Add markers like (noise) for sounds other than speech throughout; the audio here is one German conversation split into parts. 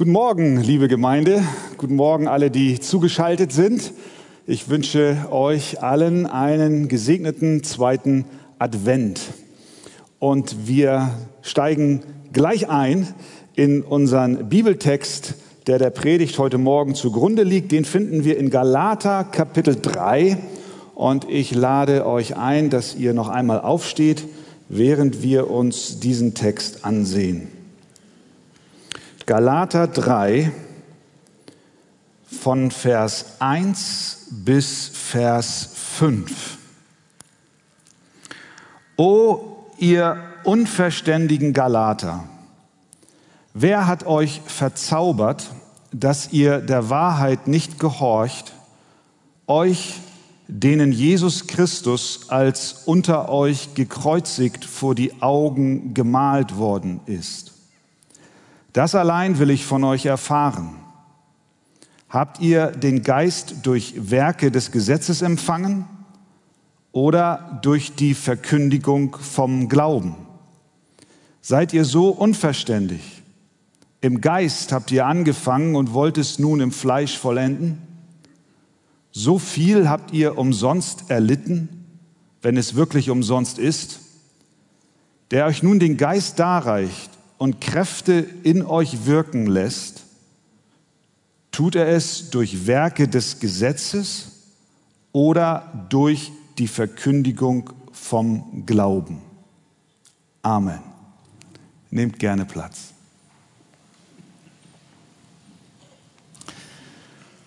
Guten Morgen, liebe Gemeinde. Guten Morgen alle, die zugeschaltet sind. Ich wünsche euch allen einen gesegneten zweiten Advent. Und wir steigen gleich ein in unseren Bibeltext, der der Predigt heute Morgen zugrunde liegt. Den finden wir in Galater Kapitel 3. Und ich lade euch ein, dass ihr noch einmal aufsteht, während wir uns diesen Text ansehen. Galater 3 von Vers 1 bis Vers 5. O ihr unverständigen Galater, wer hat euch verzaubert, dass ihr der Wahrheit nicht gehorcht, euch, denen Jesus Christus als unter euch gekreuzigt vor die Augen gemalt worden ist? Das allein will ich von euch erfahren. Habt ihr den Geist durch Werke des Gesetzes empfangen oder durch die Verkündigung vom Glauben? Seid ihr so unverständig? Im Geist habt ihr angefangen und wollt es nun im Fleisch vollenden? So viel habt ihr umsonst erlitten, wenn es wirklich umsonst ist? Der euch nun den Geist darreicht, und Kräfte in euch wirken lässt, tut er es durch Werke des Gesetzes oder durch die Verkündigung vom Glauben. Amen. Nehmt gerne Platz.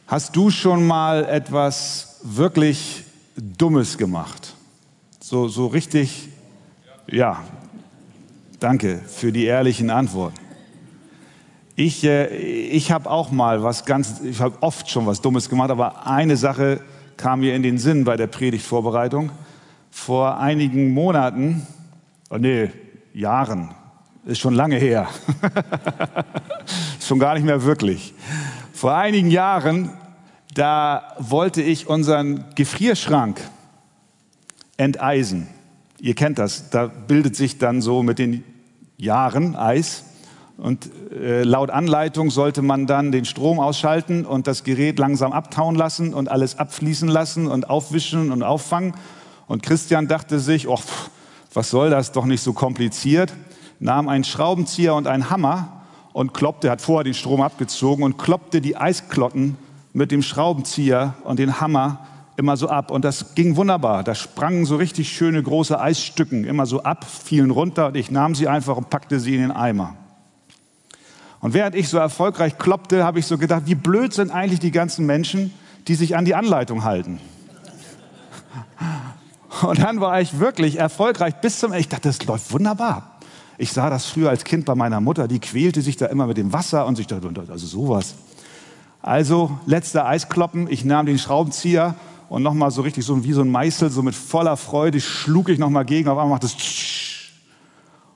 Hast du schon mal etwas wirklich Dummes gemacht? So, so richtig, ja, Danke für die ehrlichen Antworten. Ich, äh, ich habe auch mal was ganz, ich habe oft schon was Dummes gemacht, aber eine Sache kam mir in den Sinn bei der Predigtvorbereitung. Vor einigen Monaten, oh nee, Jahren, ist schon lange her, (laughs) schon gar nicht mehr wirklich. Vor einigen Jahren, da wollte ich unseren Gefrierschrank enteisen. Ihr kennt das, da bildet sich dann so mit den Jahren Eis. Und äh, laut Anleitung sollte man dann den Strom ausschalten und das Gerät langsam abtauen lassen und alles abfließen lassen und aufwischen und auffangen. Und Christian dachte sich, oh, was soll das, doch nicht so kompliziert, nahm einen Schraubenzieher und einen Hammer und kloppte, hat vorher den Strom abgezogen und kloppte die Eisklotten mit dem Schraubenzieher und den Hammer immer so ab. Und das ging wunderbar. Da sprangen so richtig schöne große Eisstücken immer so ab, fielen runter und ich nahm sie einfach und packte sie in den Eimer. Und während ich so erfolgreich kloppte, habe ich so gedacht, wie blöd sind eigentlich die ganzen Menschen, die sich an die Anleitung halten. (laughs) Und dann war ich wirklich erfolgreich bis zum Ende. Ich dachte, das läuft wunderbar. Ich sah das früher als Kind bei meiner Mutter, die quälte sich da immer mit dem Wasser und sich dachte, also sowas. Also letzter Eiskloppen, ich nahm den Schraubenzieher und nochmal so richtig so wie so ein Meißel, so mit voller Freude schlug ich nochmal gegen, auf einmal macht es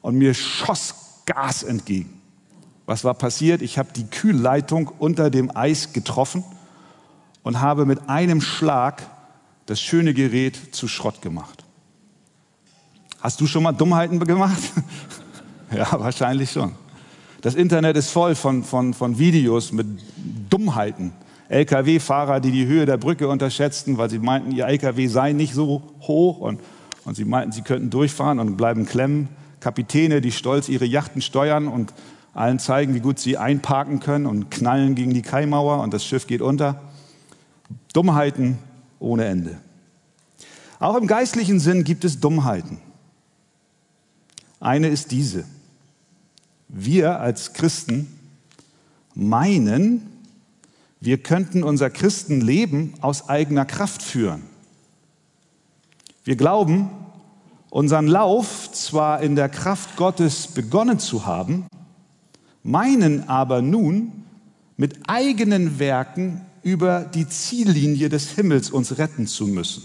und mir schoss Gas entgegen. Was war passiert? Ich habe die Kühlleitung unter dem Eis getroffen und habe mit einem Schlag das schöne Gerät zu Schrott gemacht. Hast du schon mal Dummheiten gemacht? (laughs) ja, wahrscheinlich schon. Das Internet ist voll von, von, von Videos mit Dummheiten. Lkw-Fahrer, die die Höhe der Brücke unterschätzten, weil sie meinten, ihr Lkw sei nicht so hoch und, und sie meinten, sie könnten durchfahren und bleiben klemmen. Kapitäne, die stolz ihre Yachten steuern und allen zeigen, wie gut sie einparken können und knallen gegen die Kaimauer und das Schiff geht unter. Dummheiten ohne Ende. Auch im geistlichen Sinn gibt es Dummheiten. Eine ist diese. Wir als Christen meinen, wir könnten unser Christenleben aus eigener Kraft führen. Wir glauben, unseren Lauf zwar in der Kraft Gottes begonnen zu haben, meinen aber nun mit eigenen Werken über die Ziellinie des Himmels uns retten zu müssen.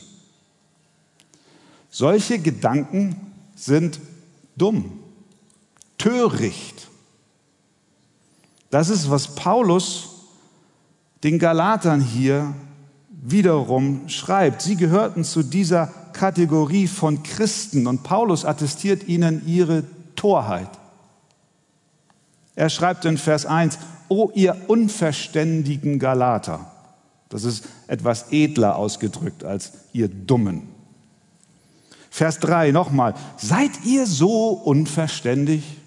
Solche Gedanken sind dumm, töricht. Das ist, was Paulus den Galatern hier wiederum schreibt. Sie gehörten zu dieser Kategorie von Christen und Paulus attestiert ihnen ihre Torheit. Er schreibt in Vers 1, O ihr unverständigen Galater. Das ist etwas edler ausgedrückt als ihr Dummen. Vers 3 nochmal. Seid ihr so unverständig?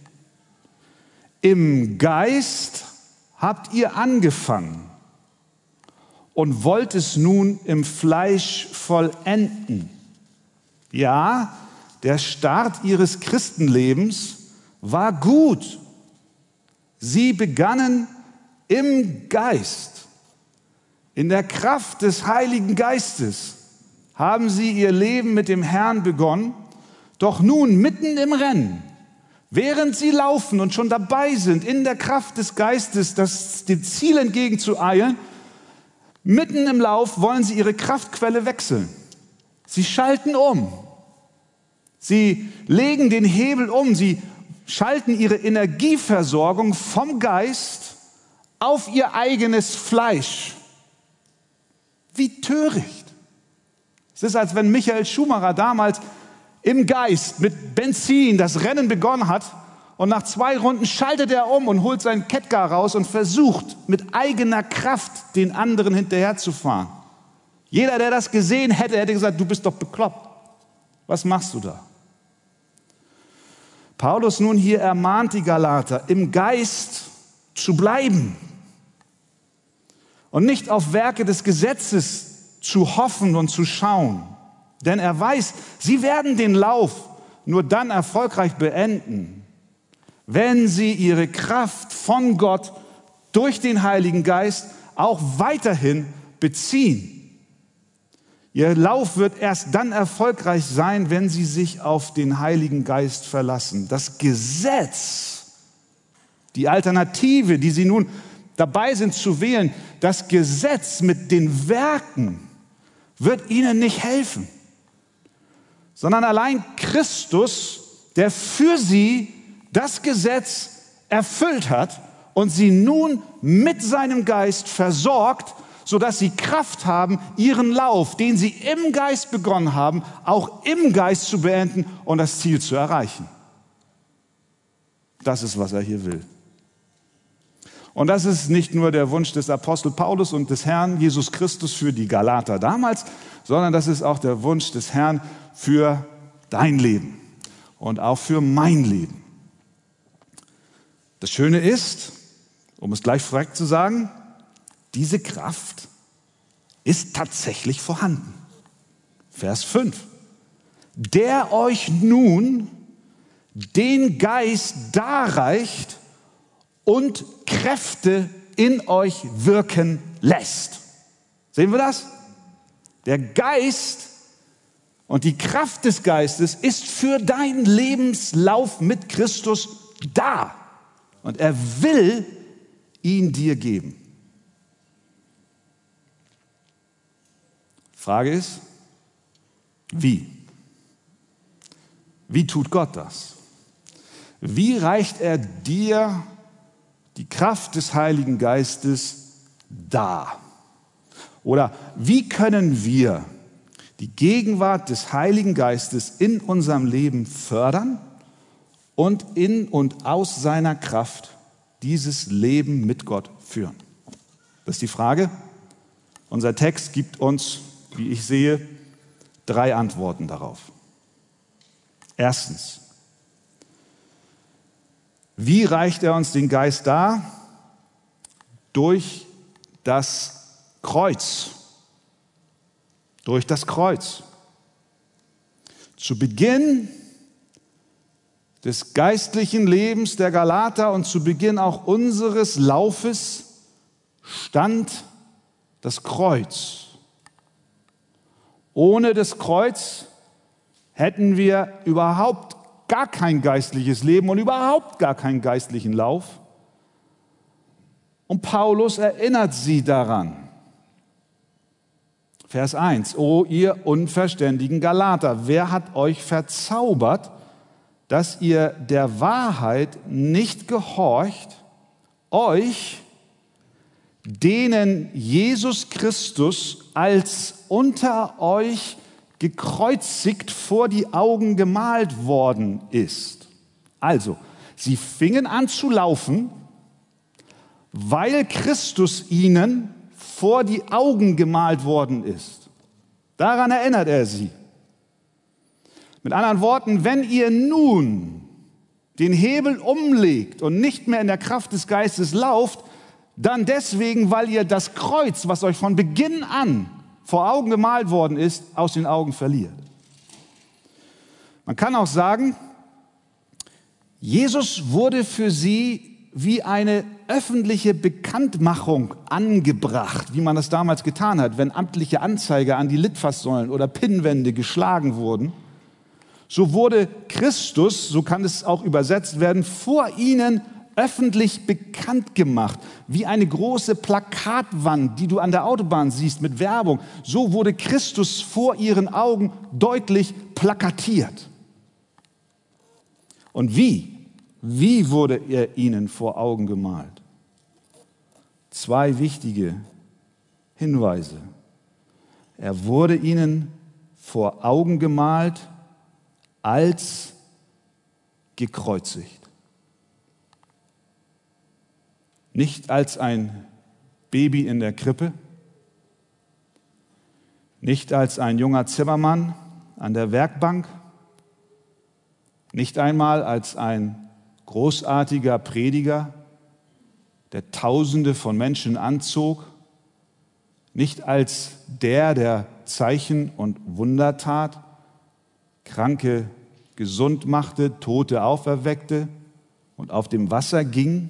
Im Geist habt ihr angefangen und wollt es nun im Fleisch vollenden. Ja, der Start ihres Christenlebens war gut. Sie begannen im Geist, in der Kraft des Heiligen Geistes haben sie ihr Leben mit dem Herrn begonnen, doch nun mitten im Rennen, während sie laufen und schon dabei sind, in der Kraft des Geistes das, dem Ziel entgegenzueilen, mitten im Lauf wollen sie ihre Kraftquelle wechseln. Sie schalten um. Sie legen den Hebel um. Sie schalten ihre Energieversorgung vom Geist auf ihr eigenes Fleisch. Wie töricht. Es ist, als wenn Michael Schumacher damals im Geist mit Benzin das Rennen begonnen hat und nach zwei Runden schaltet er um und holt seinen Kettgar raus und versucht mit eigener Kraft den anderen hinterherzufahren. Jeder, der das gesehen hätte, hätte gesagt, du bist doch bekloppt. Was machst du da? Paulus nun hier ermahnt die Galater, im Geist zu bleiben und nicht auf Werke des Gesetzes zu hoffen und zu schauen. Denn er weiß, sie werden den Lauf nur dann erfolgreich beenden, wenn sie ihre Kraft von Gott durch den Heiligen Geist auch weiterhin beziehen. Ihr Lauf wird erst dann erfolgreich sein, wenn sie sich auf den Heiligen Geist verlassen. Das Gesetz, die Alternative, die sie nun dabei sind zu wählen, das Gesetz mit den Werken wird ihnen nicht helfen, sondern allein Christus, der für sie das Gesetz erfüllt hat und sie nun mit seinem Geist versorgt, sodass sie Kraft haben, ihren Lauf, den sie im Geist begonnen haben, auch im Geist zu beenden und das Ziel zu erreichen. Das ist, was er hier will. Und das ist nicht nur der Wunsch des Apostel Paulus und des Herrn Jesus Christus für die Galater damals, sondern das ist auch der Wunsch des Herrn für dein Leben und auch für mein Leben. Das Schöne ist, um es gleich frech zu sagen, diese Kraft ist tatsächlich vorhanden. Vers 5. Der euch nun den Geist darreicht und Kräfte in euch wirken lässt. Sehen wir das? Der Geist und die Kraft des Geistes ist für deinen Lebenslauf mit Christus da. Und er will ihn dir geben. Frage ist, wie? Wie tut Gott das? Wie reicht er dir die Kraft des Heiligen Geistes dar? Oder wie können wir die Gegenwart des Heiligen Geistes in unserem Leben fördern und in und aus seiner Kraft dieses Leben mit Gott führen? Das ist die Frage. Unser Text gibt uns wie ich sehe, drei Antworten darauf. Erstens, wie reicht er uns den Geist dar? Durch das Kreuz. Durch das Kreuz. Zu Beginn des geistlichen Lebens der Galater und zu Beginn auch unseres Laufes stand das Kreuz. Ohne das Kreuz hätten wir überhaupt gar kein geistliches Leben und überhaupt gar keinen geistlichen Lauf. Und Paulus erinnert sie daran. Vers 1, O ihr unverständigen Galater, wer hat euch verzaubert, dass ihr der Wahrheit nicht gehorcht, euch denen Jesus Christus als unter euch gekreuzigt vor die Augen gemalt worden ist. Also, sie fingen an zu laufen, weil Christus ihnen vor die Augen gemalt worden ist. Daran erinnert er sie. Mit anderen Worten, wenn ihr nun den Hebel umlegt und nicht mehr in der Kraft des Geistes lauft, dann deswegen, weil ihr das Kreuz, was euch von Beginn an vor Augen gemalt worden ist, aus den Augen verliert. Man kann auch sagen, Jesus wurde für sie wie eine öffentliche Bekanntmachung angebracht, wie man das damals getan hat, wenn amtliche Anzeiger an die Litfaßsäulen oder Pinnwände geschlagen wurden. So wurde Christus, so kann es auch übersetzt werden, vor ihnen öffentlich bekannt gemacht, wie eine große Plakatwand, die du an der Autobahn siehst mit Werbung. So wurde Christus vor ihren Augen deutlich plakatiert. Und wie? Wie wurde er ihnen vor Augen gemalt? Zwei wichtige Hinweise. Er wurde ihnen vor Augen gemalt als gekreuzigt. nicht als ein Baby in der Krippe, nicht als ein junger Zimmermann an der Werkbank, nicht einmal als ein großartiger Prediger, der Tausende von Menschen anzog, nicht als der, der Zeichen und Wunder tat, Kranke gesund machte, Tote auferweckte und auf dem Wasser ging,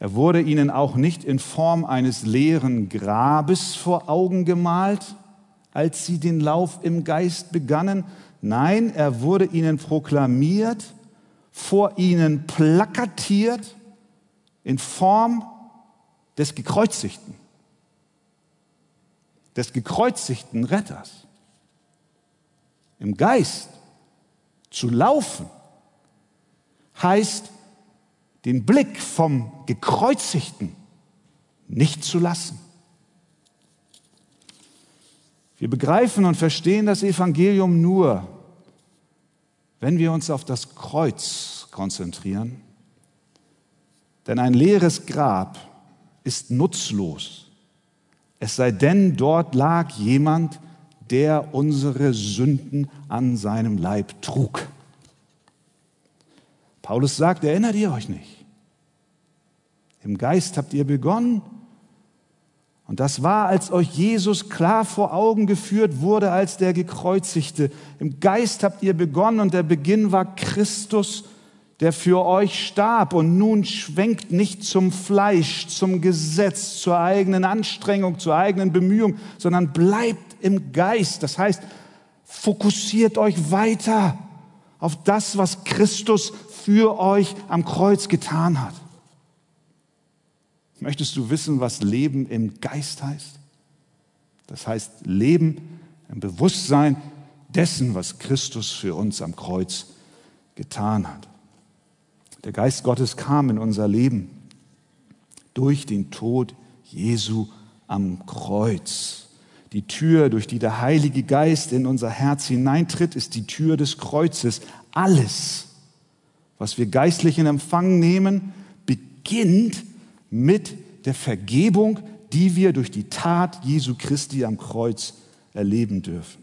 er wurde ihnen auch nicht in Form eines leeren Grabes vor Augen gemalt, als sie den Lauf im Geist begannen. Nein, er wurde ihnen proklamiert, vor ihnen plakatiert in Form des gekreuzigten, des gekreuzigten Retters. Im Geist zu laufen heißt den Blick vom gekreuzigten nicht zu lassen. Wir begreifen und verstehen das Evangelium nur, wenn wir uns auf das Kreuz konzentrieren. Denn ein leeres Grab ist nutzlos, es sei denn, dort lag jemand, der unsere Sünden an seinem Leib trug. Paulus sagt, erinnert ihr euch nicht? Im Geist habt ihr begonnen. Und das war, als euch Jesus klar vor Augen geführt wurde als der Gekreuzigte. Im Geist habt ihr begonnen und der Beginn war Christus, der für euch starb und nun schwenkt nicht zum Fleisch, zum Gesetz, zur eigenen Anstrengung, zur eigenen Bemühung, sondern bleibt im Geist. Das heißt, fokussiert euch weiter auf das, was Christus für euch am Kreuz getan hat. Möchtest du wissen, was Leben im Geist heißt? Das heißt Leben im Bewusstsein dessen, was Christus für uns am Kreuz getan hat. Der Geist Gottes kam in unser Leben durch den Tod Jesu am Kreuz. Die Tür, durch die der Heilige Geist in unser Herz hineintritt, ist die Tür des Kreuzes. Alles, was wir geistlich in Empfang nehmen, beginnt mit der Vergebung, die wir durch die Tat Jesu Christi am Kreuz erleben dürfen.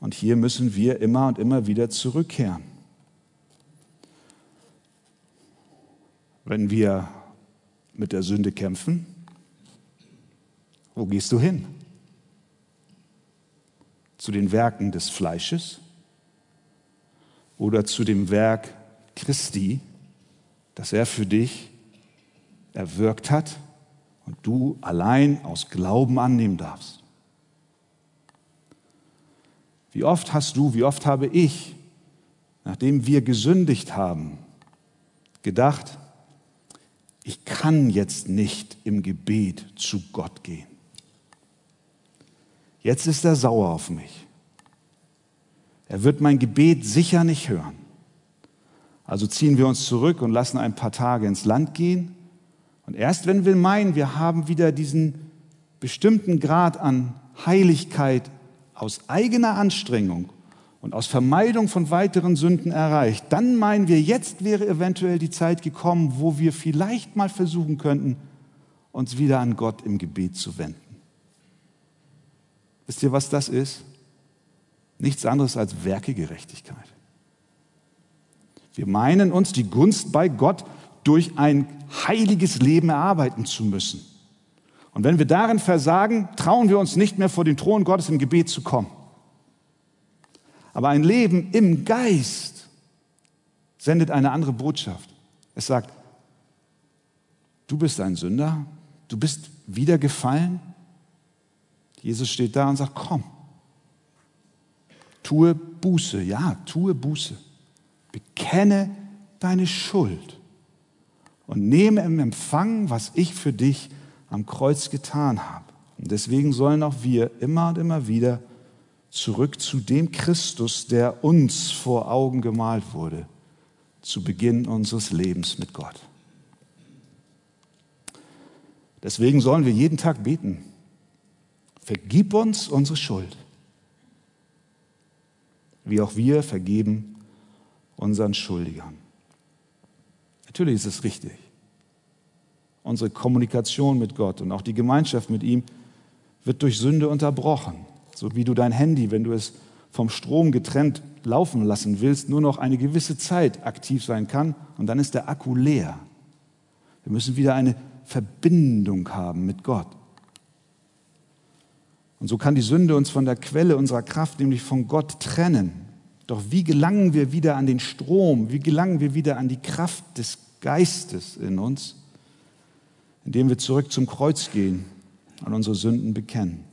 Und hier müssen wir immer und immer wieder zurückkehren. Wenn wir mit der Sünde kämpfen, wo gehst du hin? Zu den Werken des Fleisches oder zu dem Werk Christi, das er für dich erwirkt hat und du allein aus Glauben annehmen darfst. Wie oft hast du, wie oft habe ich, nachdem wir gesündigt haben, gedacht, ich kann jetzt nicht im Gebet zu Gott gehen. Jetzt ist er sauer auf mich. Er wird mein Gebet sicher nicht hören. Also ziehen wir uns zurück und lassen ein paar Tage ins Land gehen. Und erst wenn wir meinen, wir haben wieder diesen bestimmten Grad an Heiligkeit aus eigener Anstrengung und aus Vermeidung von weiteren Sünden erreicht, dann meinen wir, jetzt wäre eventuell die Zeit gekommen, wo wir vielleicht mal versuchen könnten, uns wieder an Gott im Gebet zu wenden. Wisst ihr, was das ist? Nichts anderes als Werkegerechtigkeit. Wir meinen uns die Gunst bei Gott durch ein heiliges Leben erarbeiten zu müssen. Und wenn wir darin versagen, trauen wir uns nicht mehr vor den Thron Gottes im Gebet zu kommen. Aber ein Leben im Geist sendet eine andere Botschaft. Es sagt, du bist ein Sünder, du bist wieder gefallen. Jesus steht da und sagt, komm, tue Buße, ja, tue Buße. Bekenne deine Schuld und nehme im Empfang, was ich für dich am Kreuz getan habe. Und deswegen sollen auch wir immer und immer wieder zurück zu dem Christus, der uns vor Augen gemalt wurde, zu Beginn unseres Lebens mit Gott. Deswegen sollen wir jeden Tag beten. Vergib uns unsere Schuld, wie auch wir vergeben unseren Schuldigern. Natürlich ist es richtig. Unsere Kommunikation mit Gott und auch die Gemeinschaft mit ihm wird durch Sünde unterbrochen. So wie du dein Handy, wenn du es vom Strom getrennt laufen lassen willst, nur noch eine gewisse Zeit aktiv sein kann und dann ist der Akku leer. Wir müssen wieder eine Verbindung haben mit Gott. Und so kann die Sünde uns von der Quelle unserer Kraft, nämlich von Gott, trennen. Doch wie gelangen wir wieder an den Strom? Wie gelangen wir wieder an die Kraft des Geistes in uns? Indem wir zurück zum Kreuz gehen und unsere Sünden bekennen.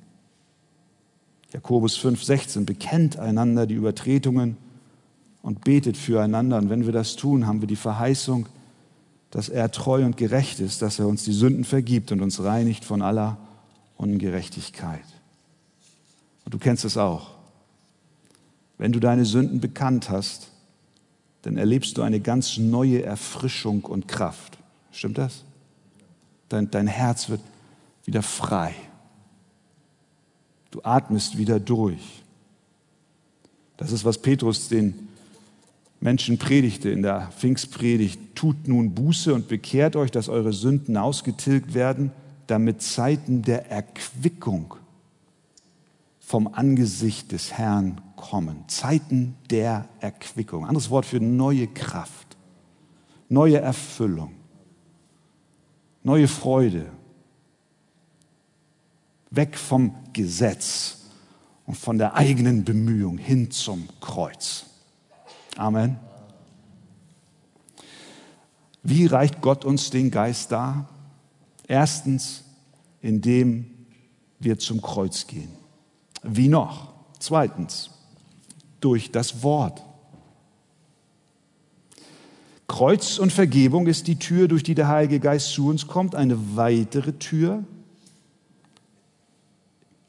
Jakobus 5, 16, bekennt einander die Übertretungen und betet füreinander. Und wenn wir das tun, haben wir die Verheißung, dass er treu und gerecht ist, dass er uns die Sünden vergibt und uns reinigt von aller Ungerechtigkeit. Und du kennst es auch. Wenn du deine Sünden bekannt hast, dann erlebst du eine ganz neue Erfrischung und Kraft. Stimmt das? Dein, dein Herz wird wieder frei. Du atmest wieder durch. Das ist, was Petrus den Menschen predigte in der Pfingstpredigt. Tut nun Buße und bekehrt euch, dass eure Sünden ausgetilgt werden, damit Zeiten der Erquickung vom Angesicht des Herrn kommen. Zeiten der Erquickung. Anderes Wort für neue Kraft, neue Erfüllung, neue Freude, weg vom Gesetz und von der eigenen Bemühung hin zum Kreuz. Amen. Wie reicht Gott uns den Geist dar? Erstens, indem wir zum Kreuz gehen. Wie noch? Zweitens, durch das Wort. Kreuz und Vergebung ist die Tür, durch die der Heilige Geist zu uns kommt. Eine weitere Tür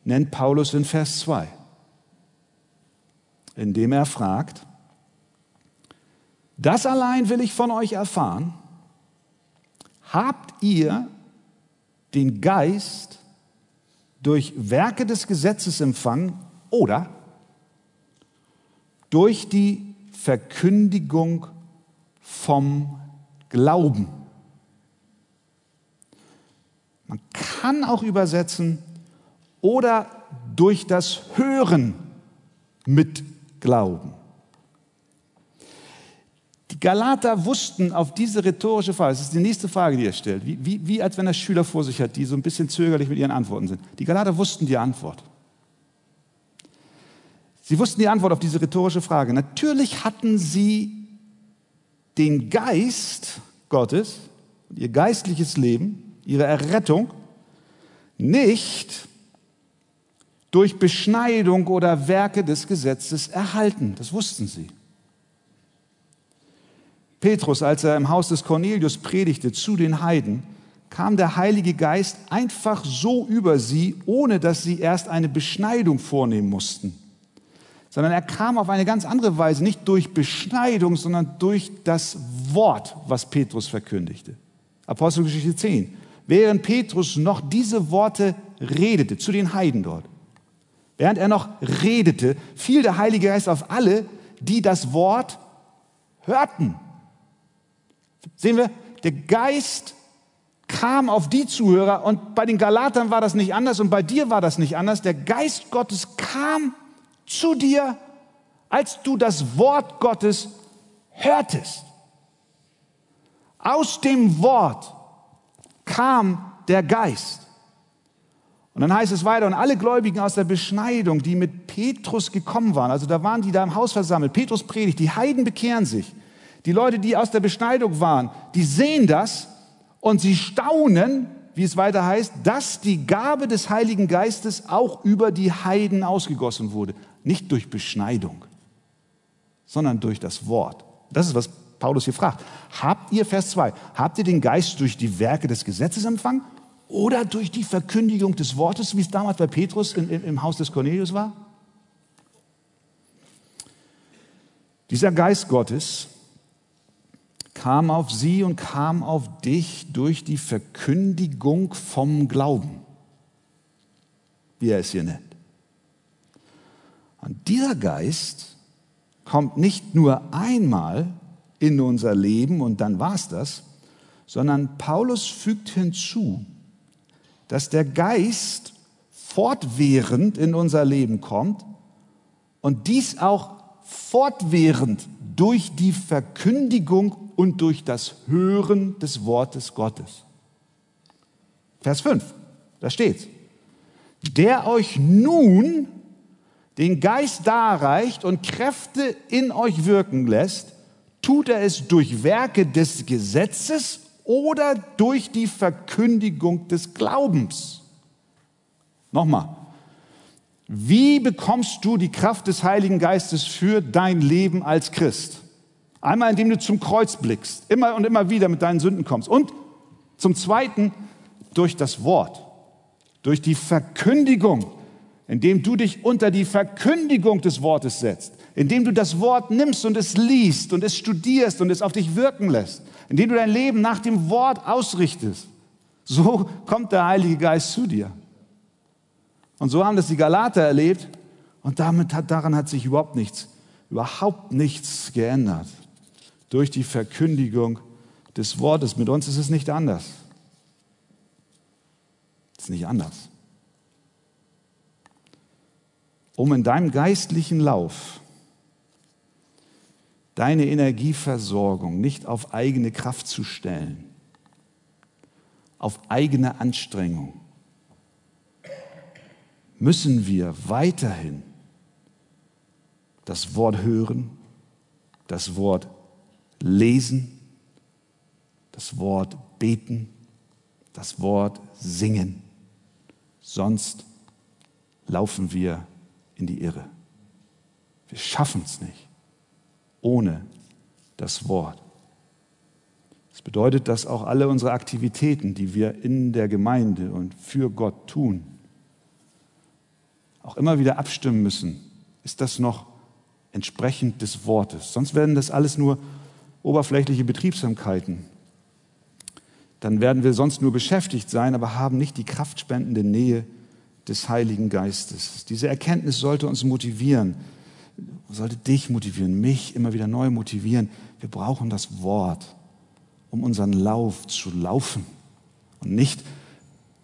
nennt Paulus in Vers 2, indem er fragt, das allein will ich von euch erfahren, habt ihr den Geist durch Werke des Gesetzes empfangen oder durch die Verkündigung vom Glauben. Man kann auch übersetzen, oder durch das Hören mit Glauben. Die Galater wussten auf diese rhetorische Frage, das ist die nächste Frage, die er stellt, wie, wie, wie als wenn er Schüler vor sich hat, die so ein bisschen zögerlich mit ihren Antworten sind. Die Galater wussten die Antwort. Sie wussten die Antwort auf diese rhetorische Frage. Natürlich hatten sie den Geist Gottes, ihr geistliches Leben, ihre Errettung nicht durch Beschneidung oder Werke des Gesetzes erhalten. Das wussten sie. Petrus, als er im Haus des Cornelius predigte zu den Heiden, kam der Heilige Geist einfach so über sie, ohne dass sie erst eine Beschneidung vornehmen mussten, sondern er kam auf eine ganz andere Weise, nicht durch Beschneidung, sondern durch das Wort, was Petrus verkündigte. Apostelgeschichte 10. Während Petrus noch diese Worte redete zu den Heiden dort, während er noch redete, fiel der Heilige Geist auf alle, die das Wort hörten. Sehen wir, der Geist kam auf die Zuhörer und bei den Galatern war das nicht anders und bei dir war das nicht anders. Der Geist Gottes kam zu dir, als du das Wort Gottes hörtest. Aus dem Wort kam der Geist. Und dann heißt es weiter, und alle Gläubigen aus der Beschneidung, die mit Petrus gekommen waren, also da waren die da im Haus versammelt, Petrus predigt, die Heiden bekehren sich. Die Leute, die aus der Beschneidung waren, die sehen das und sie staunen, wie es weiter heißt, dass die Gabe des Heiligen Geistes auch über die Heiden ausgegossen wurde. Nicht durch Beschneidung, sondern durch das Wort. Das ist, was Paulus hier fragt. Habt ihr, Vers 2, habt ihr den Geist durch die Werke des Gesetzes empfangen oder durch die Verkündigung des Wortes, wie es damals bei Petrus in, im Haus des Cornelius war? Dieser Geist Gottes kam auf sie und kam auf dich durch die Verkündigung vom Glauben, wie er es hier nennt. Und dieser Geist kommt nicht nur einmal in unser Leben und dann war es das, sondern Paulus fügt hinzu, dass der Geist fortwährend in unser Leben kommt und dies auch fortwährend durch die Verkündigung und durch das Hören des Wortes Gottes. Vers 5, da steht, der euch nun den Geist darreicht und Kräfte in euch wirken lässt, tut er es durch Werke des Gesetzes oder durch die Verkündigung des Glaubens. Nochmal. Wie bekommst du die Kraft des Heiligen Geistes für dein Leben als Christ? Einmal, indem du zum Kreuz blickst, immer und immer wieder mit deinen Sünden kommst. Und zum Zweiten, durch das Wort, durch die Verkündigung, indem du dich unter die Verkündigung des Wortes setzt, indem du das Wort nimmst und es liest und es studierst und es auf dich wirken lässt indem du dein Leben nach dem Wort ausrichtest. So kommt der Heilige Geist zu dir. Und so haben das die Galater erlebt und damit hat, daran hat sich überhaupt nichts, überhaupt nichts geändert. Durch die Verkündigung des Wortes. Mit uns ist es nicht anders. Es ist nicht anders. Um in deinem geistlichen Lauf deine Energieversorgung nicht auf eigene Kraft zu stellen, auf eigene Anstrengung, müssen wir weiterhin das Wort hören, das Wort lesen, das Wort beten, das Wort singen. Sonst laufen wir in die Irre. Wir schaffen es nicht ohne das Wort. Das bedeutet, dass auch alle unsere Aktivitäten, die wir in der Gemeinde und für Gott tun, auch immer wieder abstimmen müssen. Ist das noch entsprechend des Wortes? Sonst werden das alles nur oberflächliche Betriebsamkeiten. Dann werden wir sonst nur beschäftigt sein, aber haben nicht die kraftspendende Nähe des Heiligen Geistes. Diese Erkenntnis sollte uns motivieren, sollte dich motivieren, mich immer wieder neu motivieren. Wir brauchen das Wort, um unseren Lauf zu laufen und nicht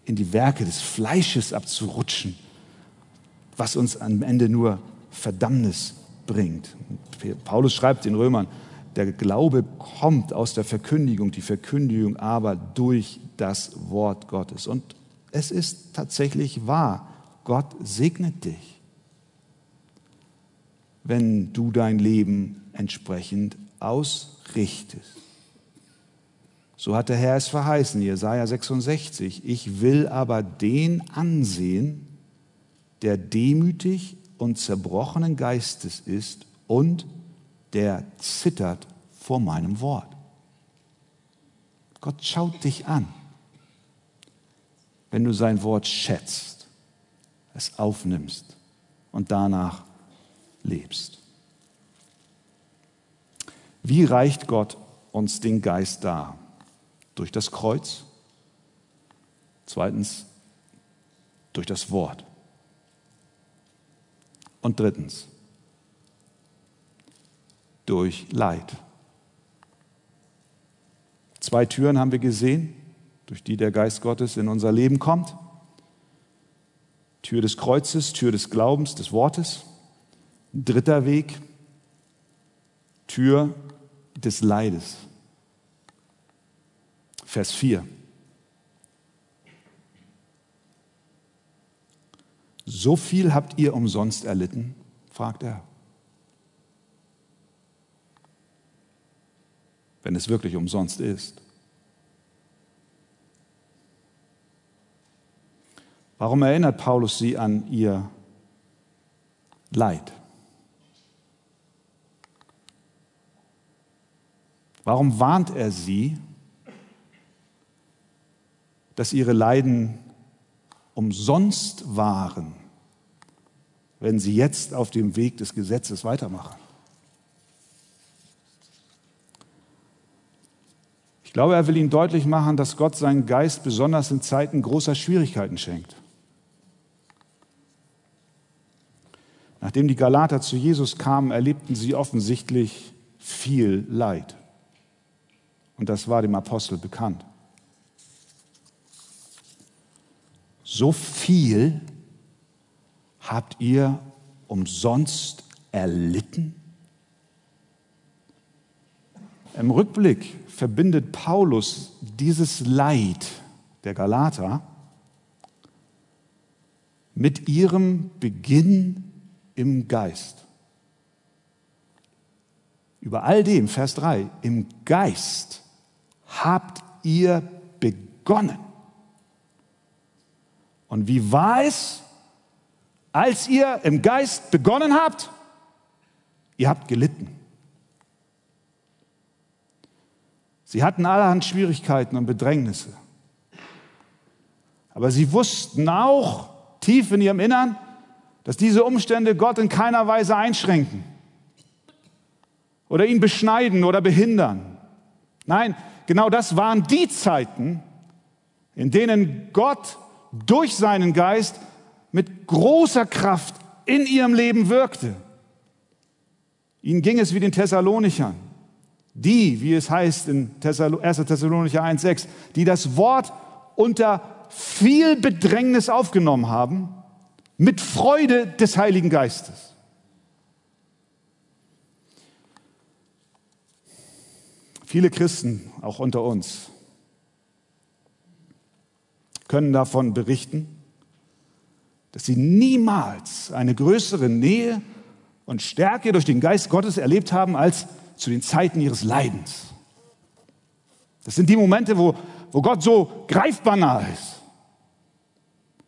in die Werke des Fleisches abzurutschen, was uns am Ende nur Verdammnis bringt. Paulus schreibt den Römern, der Glaube kommt aus der Verkündigung, die Verkündigung aber durch das Wort Gottes. Und es ist tatsächlich wahr, Gott segnet dich wenn du dein Leben entsprechend ausrichtest. So hat der Herr es verheißen, Jesaja 66. Ich will aber den ansehen, der demütig und zerbrochenen Geistes ist und der zittert vor meinem Wort. Gott schaut dich an, wenn du sein Wort schätzt, es aufnimmst und danach lebst. Wie reicht Gott uns den Geist dar? Durch das Kreuz. Zweitens, durch das Wort. Und drittens, durch Leid. Zwei Türen haben wir gesehen, durch die der Geist Gottes in unser Leben kommt. Tür des Kreuzes, Tür des Glaubens, des Wortes. Dritter Weg, Tür des Leides. Vers 4. So viel habt ihr umsonst erlitten? fragt er. Wenn es wirklich umsonst ist. Warum erinnert Paulus sie an ihr Leid? Warum warnt er sie, dass ihre Leiden umsonst waren, wenn sie jetzt auf dem Weg des Gesetzes weitermachen? Ich glaube, er will ihnen deutlich machen, dass Gott seinen Geist besonders in Zeiten großer Schwierigkeiten schenkt. Nachdem die Galater zu Jesus kamen, erlebten sie offensichtlich viel Leid. Und das war dem Apostel bekannt. So viel habt ihr umsonst erlitten? Im Rückblick verbindet Paulus dieses Leid der Galater mit ihrem Beginn im Geist. Über all dem, Vers 3, im Geist habt ihr begonnen. Und wie war es, als ihr im Geist begonnen habt? Ihr habt gelitten. Sie hatten allerhand Schwierigkeiten und Bedrängnisse. Aber sie wussten auch tief in ihrem Innern, dass diese Umstände Gott in keiner Weise einschränken oder ihn beschneiden oder behindern. Nein, genau das waren die Zeiten, in denen Gott durch seinen Geist mit großer Kraft in ihrem Leben wirkte. Ihnen ging es wie den Thessalonichern, die, wie es heißt in 1. Thessalonicher 1,6, die das Wort unter viel Bedrängnis aufgenommen haben, mit Freude des Heiligen Geistes. Viele Christen, auch unter uns, können davon berichten, dass sie niemals eine größere Nähe und Stärke durch den Geist Gottes erlebt haben als zu den Zeiten ihres Leidens. Das sind die Momente, wo, wo Gott so greifbar nah ist,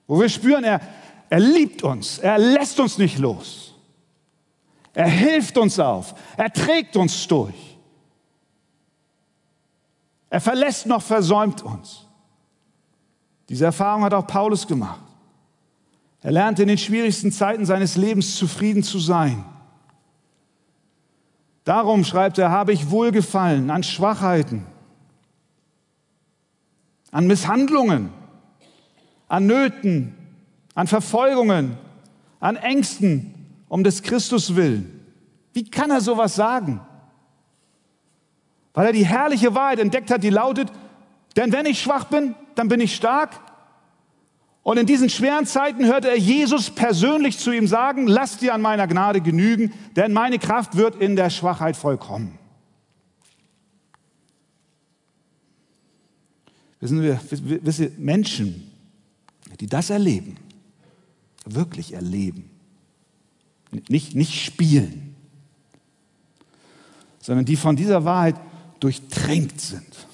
wo wir spüren, er, er liebt uns, er lässt uns nicht los, er hilft uns auf, er trägt uns durch. Er verlässt noch versäumt uns. Diese Erfahrung hat auch Paulus gemacht. Er lernte in den schwierigsten Zeiten seines Lebens zufrieden zu sein. Darum, schreibt er, habe ich Wohlgefallen an Schwachheiten, an Misshandlungen, an Nöten, an Verfolgungen, an Ängsten um des Christus willen. Wie kann er sowas sagen? Weil er die herrliche Wahrheit entdeckt hat, die lautet, denn wenn ich schwach bin, dann bin ich stark. Und in diesen schweren Zeiten hörte er Jesus persönlich zu ihm sagen, lass dir an meiner Gnade genügen, denn meine Kraft wird in der Schwachheit vollkommen. Wissen wir, wissen wir Menschen, die das erleben, wirklich erleben, nicht, nicht spielen, sondern die von dieser Wahrheit durchtränkt sind.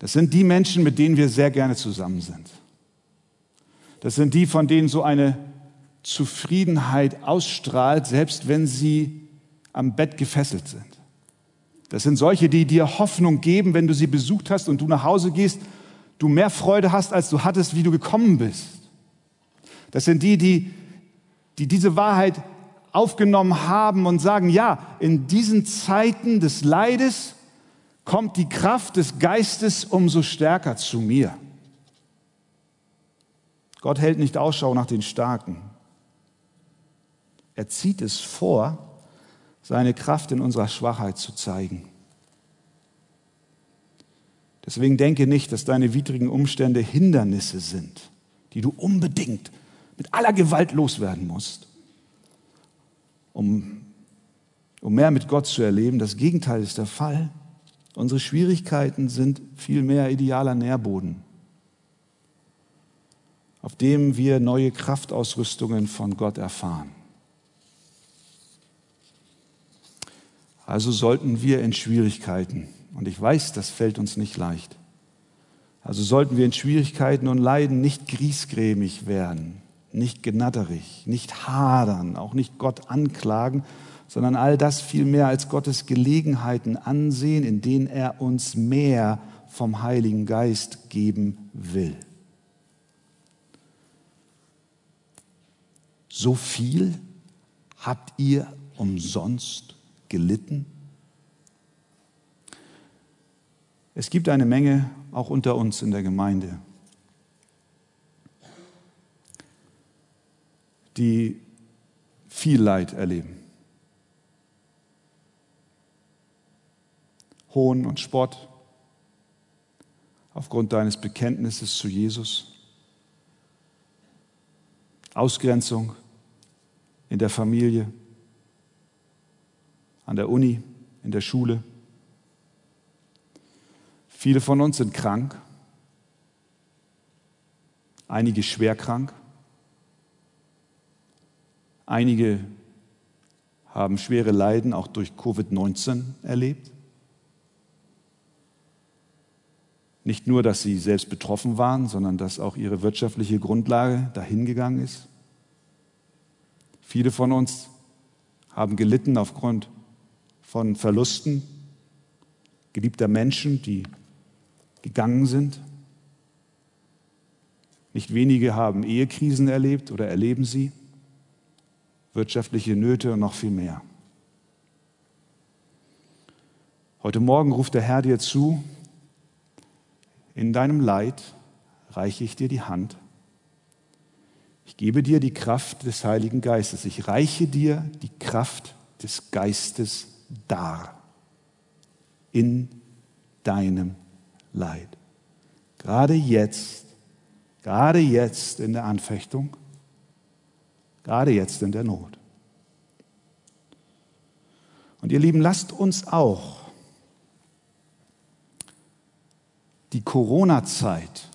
Das sind die Menschen, mit denen wir sehr gerne zusammen sind. Das sind die, von denen so eine Zufriedenheit ausstrahlt, selbst wenn sie am Bett gefesselt sind. Das sind solche, die dir Hoffnung geben, wenn du sie besucht hast und du nach Hause gehst, du mehr Freude hast, als du hattest, wie du gekommen bist. Das sind die, die, die diese Wahrheit aufgenommen haben und sagen, ja, in diesen Zeiten des Leides kommt die Kraft des Geistes umso stärker zu mir. Gott hält nicht Ausschau nach den Starken, Er zieht es vor, seine Kraft in unserer Schwachheit zu zeigen. Deswegen denke nicht, dass deine widrigen Umstände Hindernisse sind, die du unbedingt mit aller Gewalt loswerden musst, um, um mehr mit Gott zu erleben. Das Gegenteil ist der Fall. Unsere Schwierigkeiten sind vielmehr idealer Nährboden, auf dem wir neue Kraftausrüstungen von Gott erfahren. Also sollten wir in Schwierigkeiten und ich weiß, das fällt uns nicht leicht. Also sollten wir in Schwierigkeiten und Leiden nicht griesgrämig werden, nicht genatterig, nicht hadern, auch nicht Gott anklagen, sondern all das vielmehr als Gottes Gelegenheiten ansehen, in denen er uns mehr vom Heiligen Geist geben will. So viel habt ihr umsonst gelitten? Es gibt eine Menge auch unter uns in der Gemeinde, die viel Leid erleben. Hohn und Spott aufgrund deines Bekenntnisses zu Jesus. Ausgrenzung in der Familie, an der Uni, in der Schule. Viele von uns sind krank, einige schwer krank, einige haben schwere Leiden auch durch Covid-19 erlebt. Nicht nur, dass sie selbst betroffen waren, sondern dass auch ihre wirtschaftliche Grundlage dahingegangen ist. Viele von uns haben gelitten aufgrund von Verlusten geliebter Menschen, die gegangen sind. Nicht wenige haben Ehekrisen erlebt oder erleben sie, wirtschaftliche Nöte und noch viel mehr. Heute Morgen ruft der Herr dir zu, in deinem Leid reiche ich dir die Hand. Ich gebe dir die Kraft des Heiligen Geistes. Ich reiche dir die Kraft des Geistes dar in deinem Leid. Gerade jetzt, gerade jetzt in der Anfechtung, gerade jetzt in der Not. Und ihr Lieben, lasst uns auch die Corona-Zeit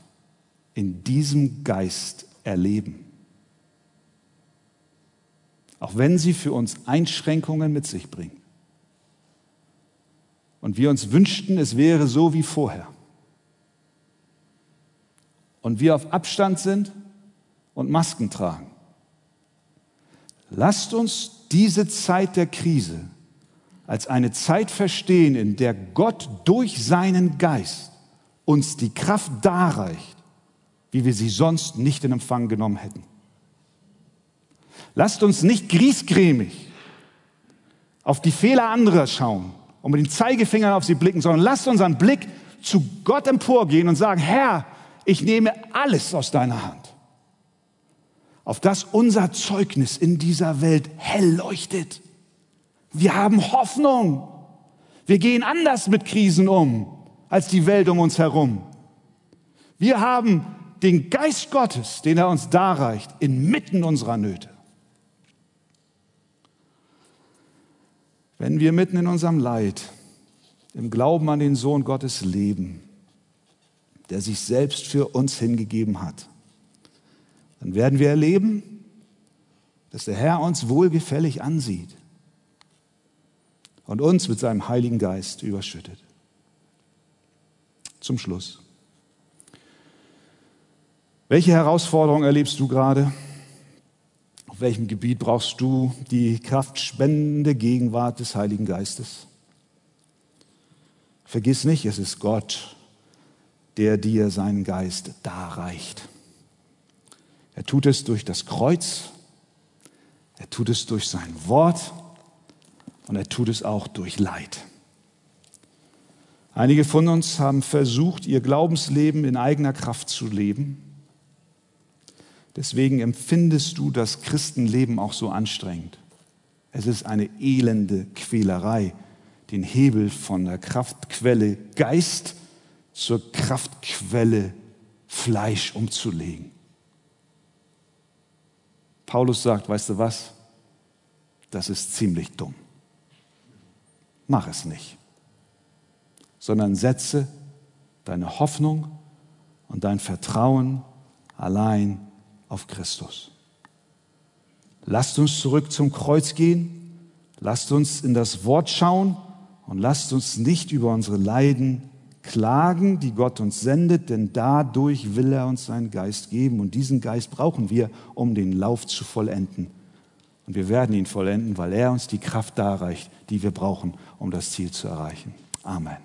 in diesem Geist erleben. Auch wenn sie für uns Einschränkungen mit sich bringt. Und wir uns wünschten, es wäre so wie vorher und wir auf Abstand sind und Masken tragen. Lasst uns diese Zeit der Krise als eine Zeit verstehen, in der Gott durch seinen Geist uns die Kraft darreicht, wie wir sie sonst nicht in Empfang genommen hätten. Lasst uns nicht griesgrämig auf die Fehler anderer schauen und mit den Zeigefingern auf sie blicken, sondern lasst unseren Blick zu Gott emporgehen und sagen, Herr, ich nehme alles aus deiner Hand, auf das unser Zeugnis in dieser Welt hell leuchtet. Wir haben Hoffnung. Wir gehen anders mit Krisen um als die Welt um uns herum. Wir haben den Geist Gottes, den er uns darreicht, inmitten unserer Nöte. Wenn wir mitten in unserem Leid im Glauben an den Sohn Gottes leben, der sich selbst für uns hingegeben hat, dann werden wir erleben, dass der Herr uns wohlgefällig ansieht und uns mit seinem Heiligen Geist überschüttet. Zum Schluss. Welche Herausforderung erlebst du gerade? Auf welchem Gebiet brauchst du die kraftspendende Gegenwart des Heiligen Geistes? Vergiss nicht, es ist Gott, der dir seinen Geist darreicht. Er tut es durch das Kreuz, er tut es durch sein Wort und er tut es auch durch Leid. Einige von uns haben versucht, ihr Glaubensleben in eigener Kraft zu leben. Deswegen empfindest du das Christenleben auch so anstrengend. Es ist eine elende Quälerei, den Hebel von der Kraftquelle Geist zur Kraftquelle Fleisch umzulegen. Paulus sagt, weißt du was? Das ist ziemlich dumm. Mach es nicht, sondern setze deine Hoffnung und dein Vertrauen allein auf Christus. Lasst uns zurück zum Kreuz gehen, lasst uns in das Wort schauen und lasst uns nicht über unsere Leiden klagen, die Gott uns sendet, denn dadurch will er uns seinen Geist geben und diesen Geist brauchen wir, um den Lauf zu vollenden. Und wir werden ihn vollenden, weil er uns die Kraft darreicht, die wir brauchen, um das Ziel zu erreichen. Amen.